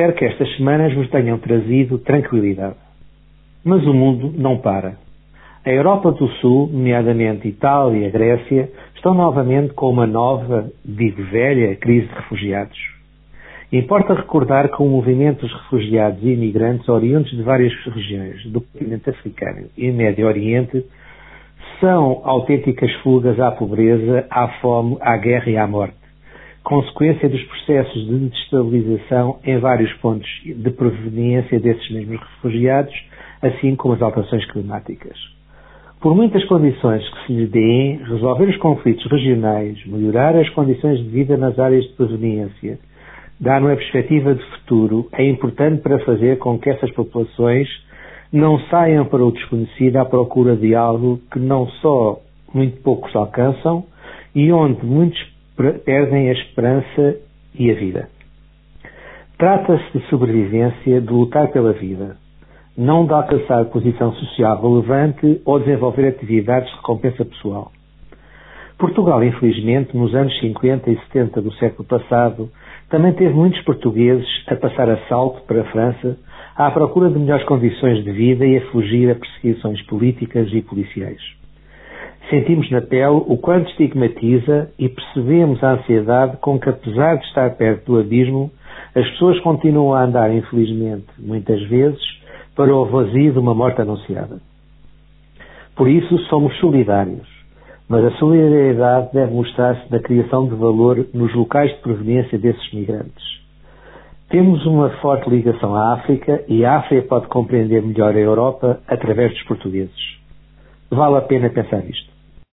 Espero que estas semanas vos tenham trazido tranquilidade. Mas o mundo não para. A Europa do Sul, nomeadamente Itália e Grécia, estão novamente com uma nova, digo velha, crise de refugiados. Importa recordar que o movimento dos refugiados e imigrantes oriundos de várias regiões do continente africano e Médio Oriente são autênticas fugas à pobreza, à fome, à guerra e à morte, consequência dos processos de destabilização em vários pontos de proveniência desses mesmos refugiados, assim como as alterações climáticas. Por muitas condições que se lhe deem, resolver os conflitos regionais, melhorar as condições de vida nas áreas de proveniência, dar uma perspectiva de futuro, é importante para fazer com que essas populações não saiam para o desconhecido à procura de algo que não só muito poucos alcançam e onde muitos perdem a esperança e a vida. Trata-se de sobrevivência, de lutar pela vida, não de alcançar posição social relevante ou desenvolver atividades de recompensa pessoal. Portugal, infelizmente, nos anos 50 e 70 do século passado, também teve muitos portugueses a passar assalto para a França à procura de melhores condições de vida e a fugir a perseguições políticas e policiais. Sentimos na pele o quanto estigmatiza e percebemos a ansiedade com que, apesar de estar perto do abismo, as pessoas continuam a andar, infelizmente, muitas vezes, para o vazio de uma morte anunciada. Por isso, somos solidários, mas a solidariedade deve mostrar-se na criação de valor nos locais de proveniência desses migrantes. Temos uma forte ligação à África e a África pode compreender melhor a Europa através dos portugueses. Vale a pena pensar isto.